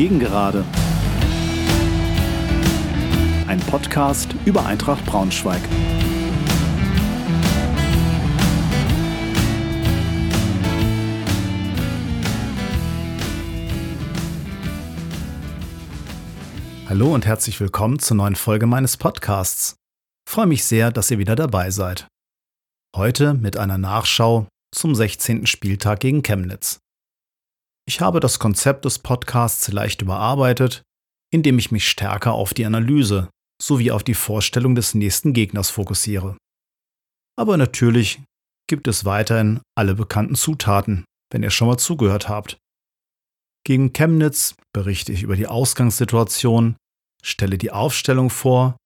Gegengerade. Ein Podcast über Eintracht Braunschweig. Hallo und herzlich willkommen zur neuen Folge meines Podcasts. Ich freue mich sehr, dass ihr wieder dabei seid. Heute mit einer Nachschau zum 16. Spieltag gegen Chemnitz. Ich habe das Konzept des Podcasts leicht überarbeitet, indem ich mich stärker auf die Analyse sowie auf die Vorstellung des nächsten Gegners fokussiere. Aber natürlich gibt es weiterhin alle bekannten Zutaten, wenn ihr schon mal zugehört habt. Gegen Chemnitz berichte ich über die Ausgangssituation, stelle die Aufstellung vor,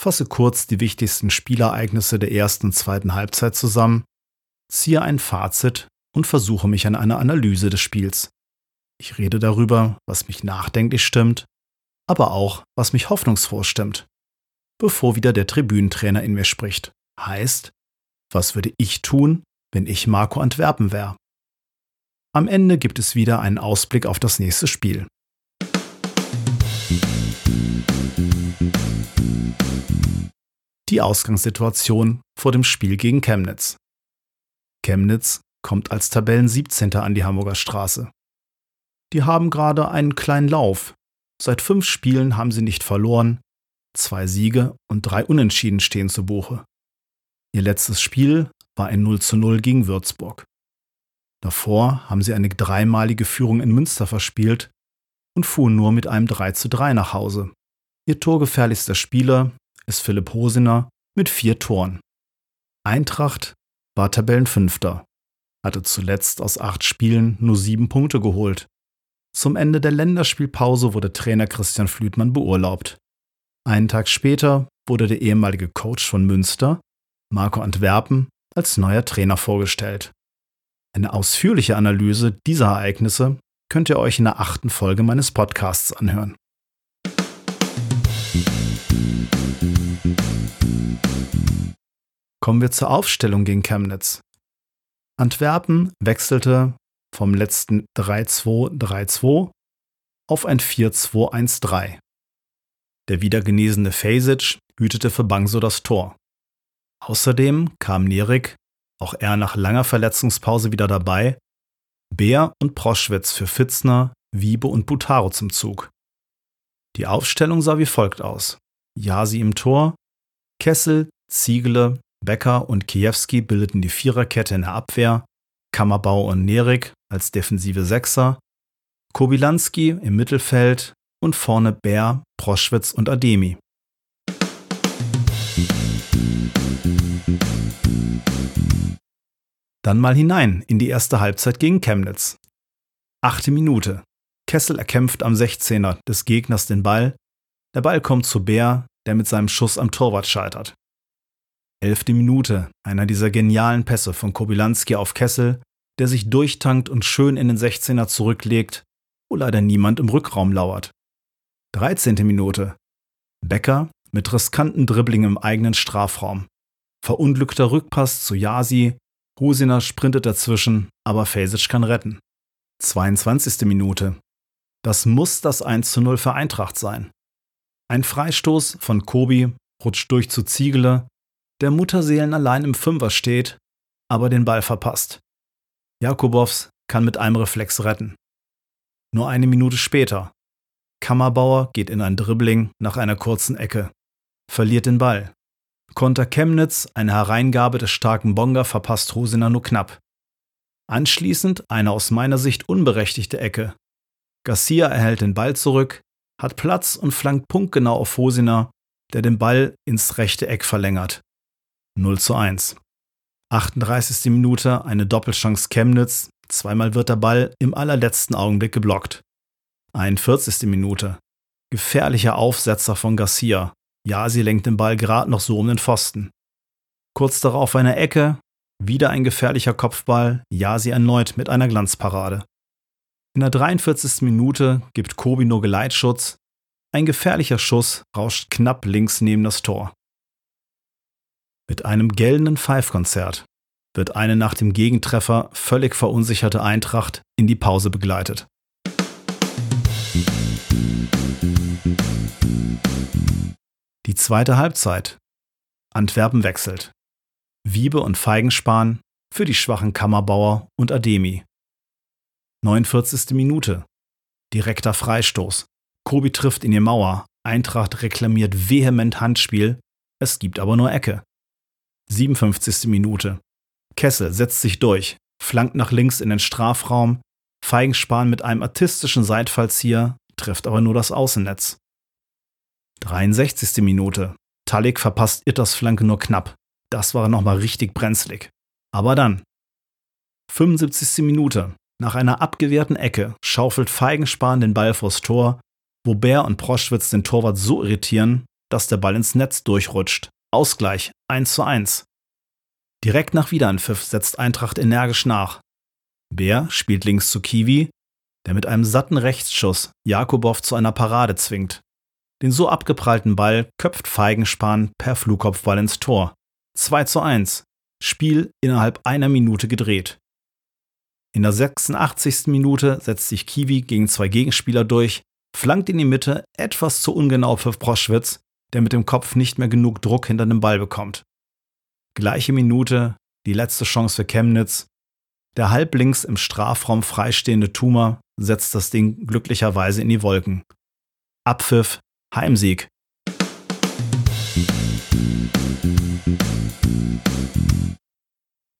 fasse kurz die wichtigsten Spielereignisse der ersten und zweiten Halbzeit zusammen, ziehe ein Fazit und versuche mich an einer Analyse des Spiels. Ich rede darüber, was mich nachdenklich stimmt, aber auch, was mich hoffnungsfroh stimmt. Bevor wieder der Tribünentrainer in mir spricht. Heißt, was würde ich tun, wenn ich Marco Antwerpen wäre? Am Ende gibt es wieder einen Ausblick auf das nächste Spiel. Die Ausgangssituation vor dem Spiel gegen Chemnitz. Chemnitz kommt als Tabellen 17. an die Hamburger Straße. Die haben gerade einen kleinen Lauf. Seit fünf Spielen haben sie nicht verloren. Zwei Siege und drei Unentschieden stehen zu Buche. Ihr letztes Spiel war ein 0 zu 0 gegen Würzburg. Davor haben sie eine dreimalige Führung in Münster verspielt und fuhren nur mit einem 3 zu 3 nach Hause. Ihr torgefährlichster Spieler ist Philipp Hosiner mit vier Toren. Eintracht war Tabellenfünfter, hatte zuletzt aus acht Spielen nur sieben Punkte geholt zum Ende der Länderspielpause wurde Trainer Christian Flütmann beurlaubt. Einen Tag später wurde der ehemalige Coach von Münster, Marco Antwerpen, als neuer Trainer vorgestellt. Eine ausführliche Analyse dieser Ereignisse könnt ihr euch in der achten Folge meines Podcasts anhören. Kommen wir zur Aufstellung gegen Chemnitz. Antwerpen wechselte vom letzten 3-2-3-2 auf ein 4-2-1-3. Der wieder genesene Fasic hütete für Bangso das Tor. Außerdem kam Nerik, auch er nach langer Verletzungspause wieder dabei, Bär und Proschwitz für Fitzner, Wiebe und Butaro zum Zug. Die Aufstellung sah wie folgt aus. Jasi im Tor, Kessel, Ziegele, Becker und Kiewski bildeten die Viererkette in der Abwehr, Kammerbau und Nerik als defensive Sechser, Kobilanski im Mittelfeld und vorne Bär, Proschwitz und Ademi. Dann mal hinein in die erste Halbzeit gegen Chemnitz. Achte Minute. Kessel erkämpft am 16er des Gegners den Ball. Der Ball kommt zu Bär, der mit seinem Schuss am Torwart scheitert. Elfte Minute. Einer dieser genialen Pässe von Kobilanski auf Kessel, der sich durchtankt und schön in den 16er zurücklegt, wo leider niemand im Rückraum lauert. 13. Minute. Becker mit riskanten Dribbling im eigenen Strafraum. Verunglückter Rückpass zu Yasi, Husiner sprintet dazwischen, aber Fesic kann retten. 22. Minute. Das muss das 1 zu 0 für Eintracht sein. Ein Freistoß von Kobi rutscht durch zu Ziegele, der Mutterseelen allein im Fünfer steht, aber den Ball verpasst. Jakubows kann mit einem Reflex retten. Nur eine Minute später. Kammerbauer geht in ein Dribbling nach einer kurzen Ecke, verliert den Ball. Konter Chemnitz, eine Hereingabe des starken Bonga verpasst Hosiner nur knapp. Anschließend eine aus meiner Sicht unberechtigte Ecke. Garcia erhält den Ball zurück, hat Platz und flankt punktgenau auf Hosiner, der den Ball ins rechte Eck verlängert. 0 zu 1. 38. Minute eine Doppelchance Chemnitz, zweimal wird der Ball im allerletzten Augenblick geblockt. 41. Minute. Gefährlicher Aufsetzer von Garcia. Ja, sie lenkt den Ball gerade noch so um den Pfosten. Kurz darauf eine Ecke, wieder ein gefährlicher Kopfball, ja, sie erneut mit einer Glanzparade. In der 43. Minute gibt Kobi nur Geleitschutz. Ein gefährlicher Schuss rauscht knapp links neben das Tor. Mit einem gellenden Pfeifkonzert wird eine nach dem Gegentreffer völlig verunsicherte Eintracht in die Pause begleitet. Die zweite Halbzeit. Antwerpen wechselt. Wiebe und Feigenspahn für die schwachen Kammerbauer und Ademi. 49. Minute. Direkter Freistoß. Kobi trifft in die Mauer. Eintracht reklamiert vehement Handspiel. Es gibt aber nur Ecke. 57. Minute. Kessel setzt sich durch, flankt nach links in den Strafraum. Feigenspahn mit einem artistischen Seitfallzieher trifft aber nur das Außennetz. 63. Minute. Talik verpasst Itters Flanke nur knapp. Das war nochmal richtig brenzlig. Aber dann. 75. Minute. Nach einer abgewehrten Ecke schaufelt Feigenspahn den Ball vors Tor, wo Bär und Proschwitz den Torwart so irritieren, dass der Ball ins Netz durchrutscht. Ausgleich 1 zu 1. Direkt nach Wiederanpfiff setzt Eintracht energisch nach. Bär spielt links zu Kiwi, der mit einem satten Rechtsschuss Jakubow zu einer Parade zwingt. Den so abgeprallten Ball köpft Feigenspan per Flugkopfball ins Tor. 2 zu 1. Spiel innerhalb einer Minute gedreht. In der 86. Minute setzt sich Kiwi gegen zwei Gegenspieler durch, flankt in die Mitte etwas zu ungenau für Proschwitz, der mit dem Kopf nicht mehr genug Druck hinter dem Ball bekommt. Gleiche Minute, die letzte Chance für Chemnitz. Der halblinks im Strafraum freistehende Tuma setzt das Ding glücklicherweise in die Wolken. Abpfiff Heimsieg.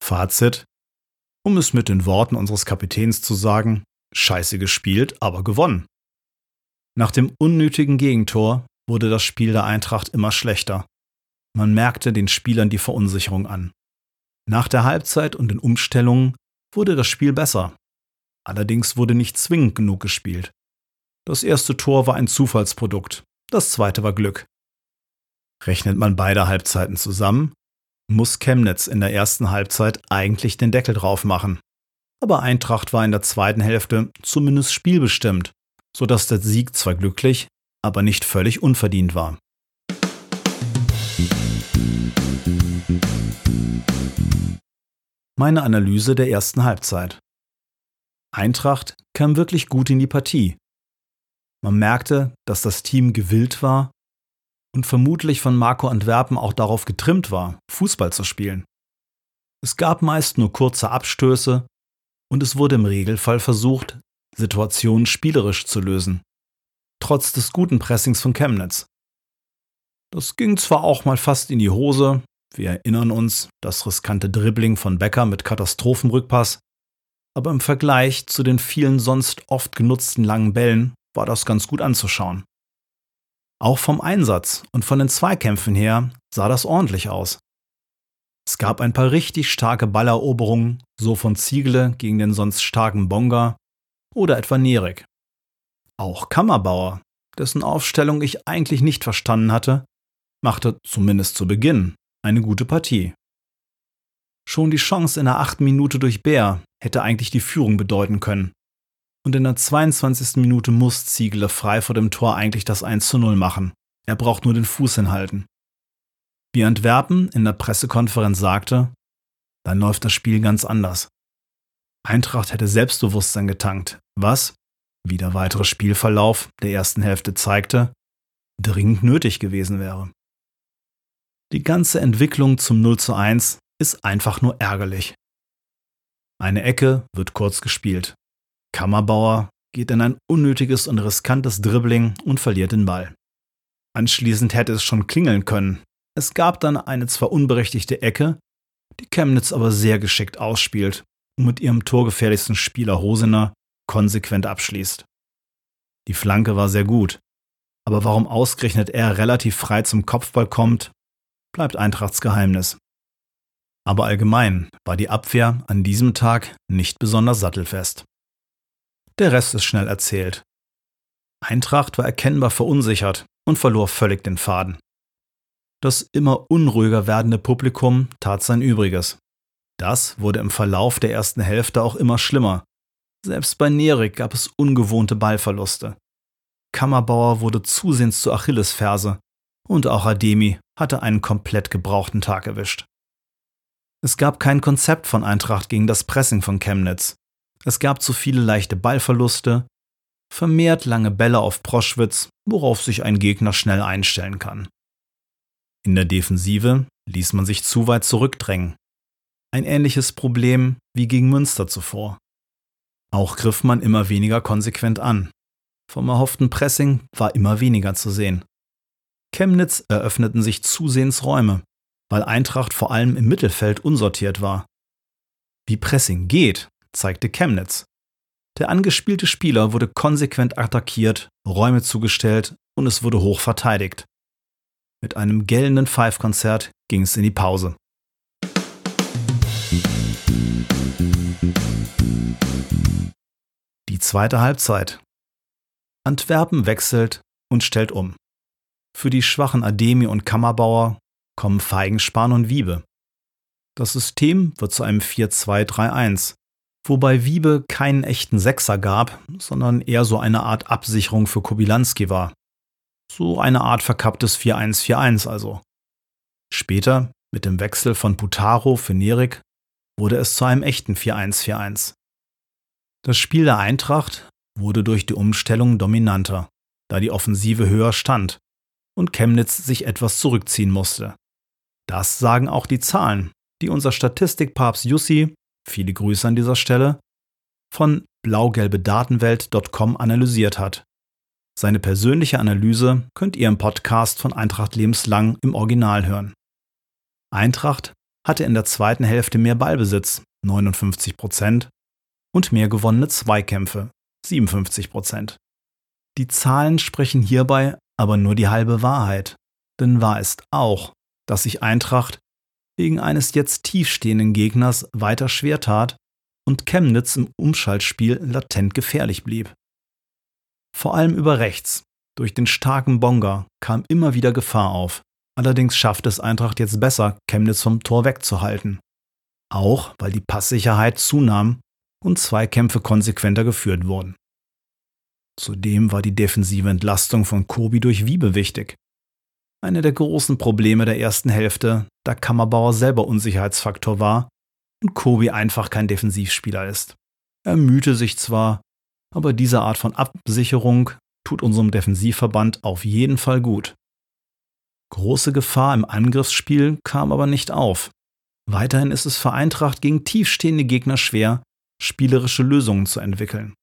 Fazit. Um es mit den Worten unseres Kapitäns zu sagen, scheiße gespielt, aber gewonnen. Nach dem unnötigen Gegentor wurde das Spiel der Eintracht immer schlechter. Man merkte den Spielern die Verunsicherung an. Nach der Halbzeit und den Umstellungen wurde das Spiel besser. Allerdings wurde nicht zwingend genug gespielt. Das erste Tor war ein Zufallsprodukt, das zweite war Glück. Rechnet man beide Halbzeiten zusammen, muss Chemnitz in der ersten Halbzeit eigentlich den Deckel drauf machen. Aber Eintracht war in der zweiten Hälfte zumindest spielbestimmt, sodass der Sieg zwar glücklich, aber nicht völlig unverdient war. Meine Analyse der ersten Halbzeit. Eintracht kam wirklich gut in die Partie. Man merkte, dass das Team gewillt war und vermutlich von Marco Antwerpen auch darauf getrimmt war, Fußball zu spielen. Es gab meist nur kurze Abstöße und es wurde im Regelfall versucht, Situationen spielerisch zu lösen, trotz des guten Pressings von Chemnitz. Das ging zwar auch mal fast in die Hose, wir erinnern uns, das riskante Dribbling von Becker mit Katastrophenrückpass, aber im Vergleich zu den vielen sonst oft genutzten langen Bällen war das ganz gut anzuschauen. Auch vom Einsatz und von den Zweikämpfen her sah das ordentlich aus. Es gab ein paar richtig starke Balleroberungen, so von Ziegele gegen den sonst starken Bonga oder etwa Nerek. Auch Kammerbauer, dessen Aufstellung ich eigentlich nicht verstanden hatte, machte zumindest zu Beginn eine gute Partie. Schon die Chance in der achten Minute durch Bär hätte eigentlich die Führung bedeuten können und in der 22. Minute muss Ziegler frei vor dem Tor eigentlich das 1 zu 0 machen. Er braucht nur den Fuß hinhalten. Wie Antwerpen in der Pressekonferenz sagte, dann läuft das Spiel ganz anders. Eintracht hätte Selbstbewusstsein getankt, was, wie der weitere Spielverlauf der ersten Hälfte zeigte, dringend nötig gewesen wäre. Die ganze Entwicklung zum 0 zu 1 ist einfach nur ärgerlich. Eine Ecke wird kurz gespielt. Kammerbauer geht in ein unnötiges und riskantes Dribbling und verliert den Ball. Anschließend hätte es schon klingeln können. Es gab dann eine zwar unberechtigte Ecke, die Chemnitz aber sehr geschickt ausspielt und mit ihrem torgefährlichsten Spieler Hosener konsequent abschließt. Die Flanke war sehr gut, aber warum ausgerechnet er relativ frei zum Kopfball kommt, bleibt Eintrachts Geheimnis. Aber allgemein war die Abwehr an diesem Tag nicht besonders sattelfest. Der Rest ist schnell erzählt. Eintracht war erkennbar verunsichert und verlor völlig den Faden. Das immer unruhiger werdende Publikum tat sein Übriges. Das wurde im Verlauf der ersten Hälfte auch immer schlimmer. Selbst bei Nerik gab es ungewohnte Ballverluste. Kammerbauer wurde zusehends zur Achillesferse und auch Ademi hatte einen komplett gebrauchten Tag erwischt. Es gab kein Konzept von Eintracht gegen das Pressing von Chemnitz. Es gab zu viele leichte Ballverluste vermehrt lange Bälle auf Proschwitz, worauf sich ein Gegner schnell einstellen kann. In der Defensive ließ man sich zu weit zurückdrängen. Ein ähnliches Problem wie gegen Münster zuvor. Auch griff man immer weniger konsequent an. Vom erhofften Pressing war immer weniger zu sehen. Chemnitz eröffneten sich zusehends Räume, weil Eintracht vor allem im Mittelfeld unsortiert war. Wie Pressing geht, zeigte Chemnitz. Der angespielte Spieler wurde konsequent attackiert, Räume zugestellt und es wurde hoch verteidigt. Mit einem gellenden Five-Konzert ging es in die Pause. Die zweite Halbzeit. Antwerpen wechselt und stellt um. Für die schwachen Ademi und Kammerbauer kommen Feigenspahn und Wiebe. Das System wird zu einem 4-2-3-1, wobei Wiebe keinen echten Sechser gab, sondern eher so eine Art Absicherung für Kobilanski war. So eine Art verkapptes 4-1-4-1 also. Später, mit dem Wechsel von Putaro für Nerik, wurde es zu einem echten 4-1-4-1. Das Spiel der Eintracht wurde durch die Umstellung dominanter, da die Offensive höher stand und Chemnitz sich etwas zurückziehen musste. Das sagen auch die Zahlen, die unser Statistikpapst Jussi, viele Grüße an dieser Stelle, von blaugelbedatenwelt.com analysiert hat. Seine persönliche Analyse könnt ihr im Podcast von Eintracht lebenslang im Original hören. Eintracht hatte in der zweiten Hälfte mehr Ballbesitz, 59 Prozent, und mehr gewonnene Zweikämpfe, 57 Prozent. Die Zahlen sprechen hierbei aber nur die halbe Wahrheit, denn wahr ist auch, dass sich Eintracht wegen eines jetzt tiefstehenden Gegners weiter schwer tat und Chemnitz im Umschaltspiel latent gefährlich blieb. Vor allem über rechts, durch den starken Bonga, kam immer wieder Gefahr auf. Allerdings schafft es Eintracht jetzt besser, Chemnitz vom Tor wegzuhalten. Auch weil die Passsicherheit zunahm und Zweikämpfe konsequenter geführt wurden. Zudem war die defensive Entlastung von Kobi durch Wiebe wichtig. Eine der großen Probleme der ersten Hälfte, da Kammerbauer selber Unsicherheitsfaktor war und Kobi einfach kein Defensivspieler ist. Er mühte sich zwar, aber diese Art von Absicherung tut unserem Defensivverband auf jeden Fall gut. Große Gefahr im Angriffsspiel kam aber nicht auf. Weiterhin ist es für Eintracht gegen tiefstehende Gegner schwer, spielerische Lösungen zu entwickeln.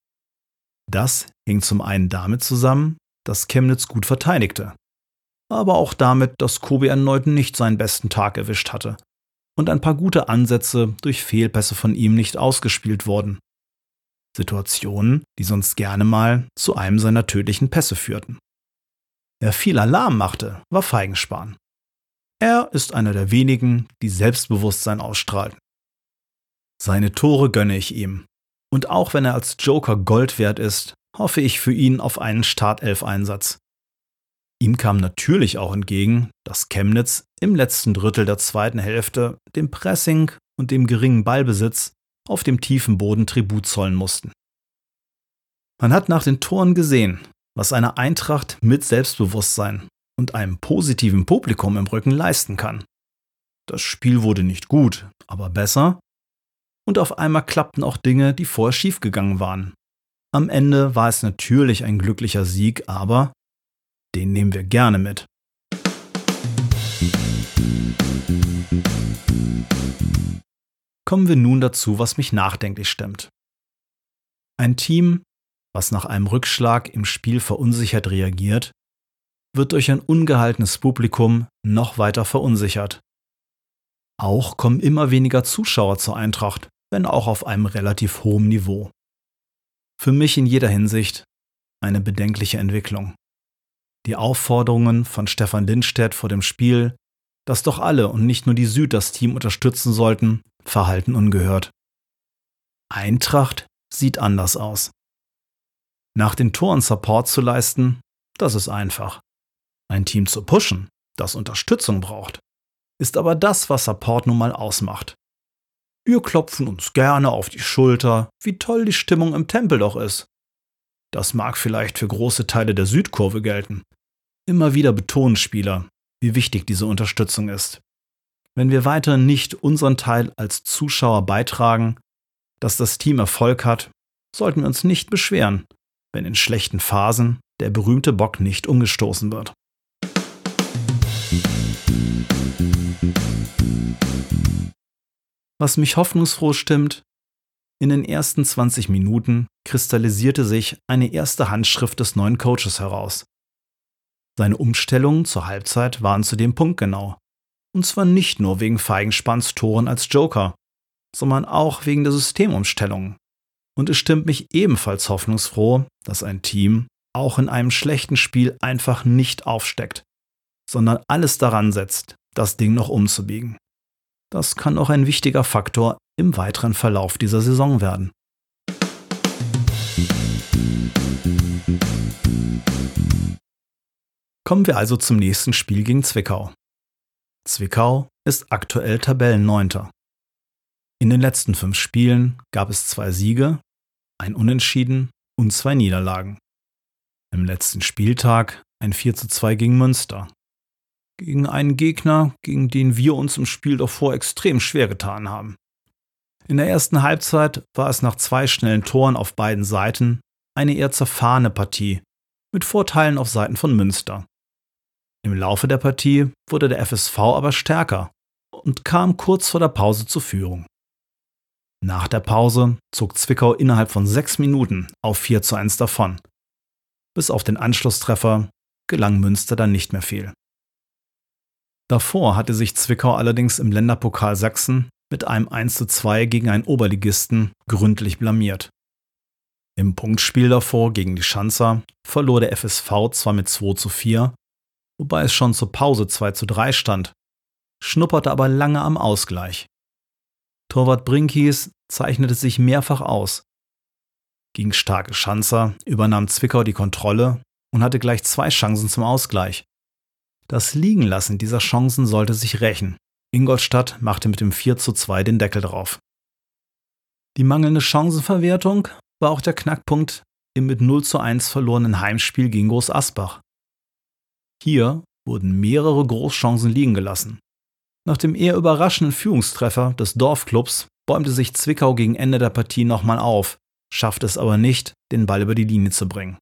Das hing zum einen damit zusammen, dass Chemnitz gut verteidigte, aber auch damit, dass Kobe erneut nicht seinen besten Tag erwischt hatte und ein paar gute Ansätze durch Fehlpässe von ihm nicht ausgespielt wurden. Situationen, die sonst gerne mal zu einem seiner tödlichen Pässe führten. Wer viel Alarm machte, war Feigenspan. Er ist einer der wenigen, die Selbstbewusstsein ausstrahlten. Seine Tore gönne ich ihm. Und auch wenn er als Joker Gold wert ist, hoffe ich für ihn auf einen Startelf-Einsatz. Ihm kam natürlich auch entgegen, dass Chemnitz im letzten Drittel der zweiten Hälfte dem Pressing und dem geringen Ballbesitz auf dem tiefen Boden Tribut zollen mussten. Man hat nach den Toren gesehen, was eine Eintracht mit Selbstbewusstsein und einem positiven Publikum im Rücken leisten kann. Das Spiel wurde nicht gut, aber besser und auf einmal klappten auch Dinge, die vorher schiefgegangen waren. Am Ende war es natürlich ein glücklicher Sieg, aber den nehmen wir gerne mit. Kommen wir nun dazu, was mich nachdenklich stimmt. Ein Team, was nach einem Rückschlag im Spiel verunsichert reagiert, wird durch ein ungehaltenes Publikum noch weiter verunsichert. Auch kommen immer weniger Zuschauer zur Eintracht, wenn auch auf einem relativ hohen Niveau. Für mich in jeder Hinsicht eine bedenkliche Entwicklung. Die Aufforderungen von Stefan Lindstedt vor dem Spiel, dass doch alle und nicht nur die Süd das Team unterstützen sollten, verhalten ungehört. Eintracht sieht anders aus. Nach den Toren Support zu leisten, das ist einfach. Ein Team zu pushen, das Unterstützung braucht, ist aber das, was Support nun mal ausmacht. Wir klopfen uns gerne auf die Schulter, wie toll die Stimmung im Tempel doch ist. Das mag vielleicht für große Teile der Südkurve gelten. Immer wieder betonen Spieler, wie wichtig diese Unterstützung ist. Wenn wir weiter nicht unseren Teil als Zuschauer beitragen, dass das Team Erfolg hat, sollten wir uns nicht beschweren, wenn in schlechten Phasen der berühmte Bock nicht umgestoßen wird. Was mich hoffnungsfroh stimmt, in den ersten 20 Minuten kristallisierte sich eine erste Handschrift des neuen Coaches heraus. Seine Umstellungen zur Halbzeit waren zudem punktgenau. Und zwar nicht nur wegen Feigenspanns Toren als Joker, sondern auch wegen der Systemumstellungen. Und es stimmt mich ebenfalls hoffnungsfroh, dass ein Team auch in einem schlechten Spiel einfach nicht aufsteckt, sondern alles daran setzt, das Ding noch umzubiegen. Das kann auch ein wichtiger Faktor im weiteren Verlauf dieser Saison werden. Kommen wir also zum nächsten Spiel gegen Zwickau. Zwickau ist aktuell Tabellenneunter. In den letzten fünf Spielen gab es zwei Siege, ein Unentschieden und zwei Niederlagen. Im letzten Spieltag ein 4 zu 2 gegen Münster. Gegen einen Gegner, gegen den wir uns im Spiel davor extrem schwer getan haben. In der ersten Halbzeit war es nach zwei schnellen Toren auf beiden Seiten eine eher zerfahrene Partie, mit Vorteilen auf Seiten von Münster. Im Laufe der Partie wurde der FSV aber stärker und kam kurz vor der Pause zur Führung. Nach der Pause zog Zwickau innerhalb von sechs Minuten auf 4 zu 1 davon. Bis auf den Anschlusstreffer gelang Münster dann nicht mehr viel. Davor hatte sich Zwickau allerdings im Länderpokal Sachsen mit einem 1 zu 2 gegen einen Oberligisten gründlich blamiert. Im Punktspiel davor gegen die Schanzer verlor der FSV zwar mit 2 zu 4, wobei es schon zur Pause 2 zu 3 stand, schnupperte aber lange am Ausgleich. Torwart Brinkies zeichnete sich mehrfach aus. Gegen starke Schanzer übernahm Zwickau die Kontrolle und hatte gleich zwei Chancen zum Ausgleich. Das Liegenlassen dieser Chancen sollte sich rächen. Ingolstadt machte mit dem 4 zu 2 den Deckel drauf. Die mangelnde Chancenverwertung war auch der Knackpunkt im mit 0 zu 1 verlorenen Heimspiel gegen Groß Asbach. Hier wurden mehrere Großchancen liegen gelassen. Nach dem eher überraschenden Führungstreffer des Dorfclubs bäumte sich Zwickau gegen Ende der Partie nochmal auf, schaffte es aber nicht, den Ball über die Linie zu bringen.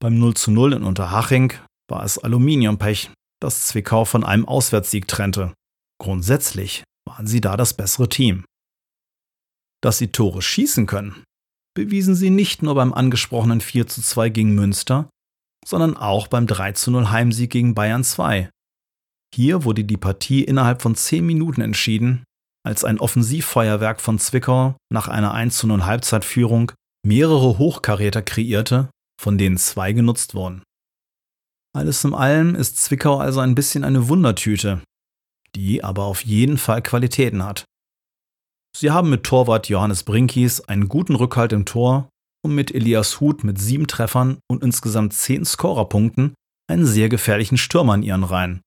Beim 0 zu 0 in Unterhaching war es Aluminiumpech, das Zwickau von einem Auswärtssieg trennte. Grundsätzlich waren sie da das bessere Team. Dass sie Tore schießen können, bewiesen sie nicht nur beim angesprochenen 4 zu 2 gegen Münster, sondern auch beim 3 zu 0 Heimsieg gegen Bayern 2. Hier wurde die Partie innerhalb von 10 Minuten entschieden, als ein Offensivfeuerwerk von Zwickau nach einer 1 zu 0 Halbzeitführung mehrere Hochkaräter kreierte, von denen zwei genutzt wurden. Alles in allem ist Zwickau also ein bisschen eine Wundertüte, die aber auf jeden Fall Qualitäten hat. Sie haben mit Torwart Johannes Brinkies einen guten Rückhalt im Tor und mit Elias Huth mit sieben Treffern und insgesamt zehn Scorerpunkten einen sehr gefährlichen Stürmer in ihren Reihen.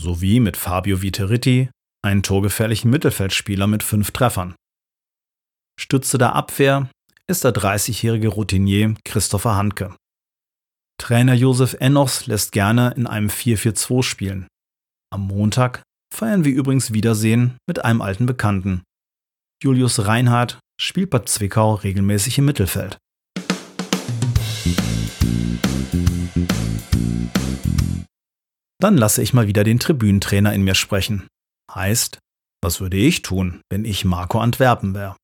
Sowie mit Fabio Viteriti einen torgefährlichen Mittelfeldspieler mit fünf Treffern. Stütze der Abwehr ist der 30-jährige Routinier Christopher Handke. Trainer Josef Enochs lässt gerne in einem 4-4-2 spielen. Am Montag feiern wir übrigens Wiedersehen mit einem alten Bekannten. Julius Reinhardt spielt bei Zwickau regelmäßig im Mittelfeld. Dann lasse ich mal wieder den Tribünentrainer in mir sprechen. Heißt, was würde ich tun, wenn ich Marco Antwerpen wäre?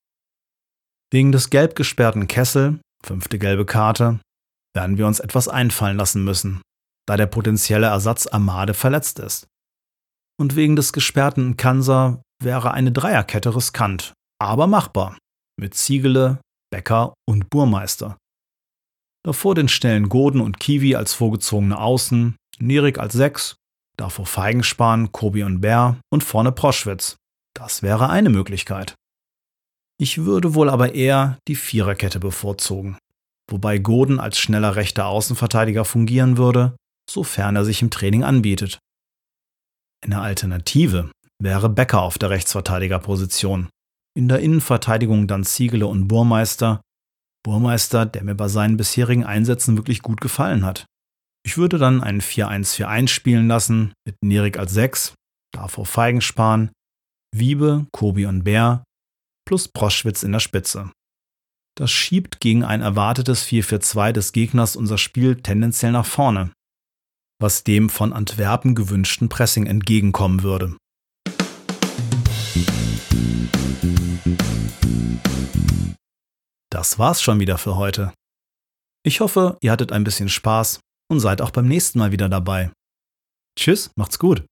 Wegen des gelb gesperrten Kessel, fünfte gelbe Karte, werden wir uns etwas einfallen lassen müssen, da der potenzielle Ersatz Amade verletzt ist und wegen des gesperrten Kansa wäre eine Dreierkette riskant, aber machbar, mit Ziegele, Becker und Burmeister. Davor den schnellen Goden und Kiwi als vorgezogene Außen, Nerik als Sechs, davor Feigenspan, Kobi und Bär und vorne Proschwitz. Das wäre eine Möglichkeit. Ich würde wohl aber eher die Viererkette bevorzugen, wobei Goden als schneller rechter Außenverteidiger fungieren würde, sofern er sich im Training anbietet. Eine Alternative wäre Becker auf der Rechtsverteidigerposition. In der Innenverteidigung dann Ziegele und Burmeister. Burmeister, der mir bei seinen bisherigen Einsätzen wirklich gut gefallen hat. Ich würde dann einen 4-1-4-1 spielen lassen, mit Nerik als 6, davor Feigenspan, Wiebe, Kobi und Bär, plus Proschwitz in der Spitze. Das schiebt gegen ein erwartetes 4-4-2 des Gegners unser Spiel tendenziell nach vorne, was dem von Antwerpen gewünschten Pressing entgegenkommen würde. Das war's schon wieder für heute. Ich hoffe, ihr hattet ein bisschen Spaß und seid auch beim nächsten Mal wieder dabei. Tschüss, macht's gut.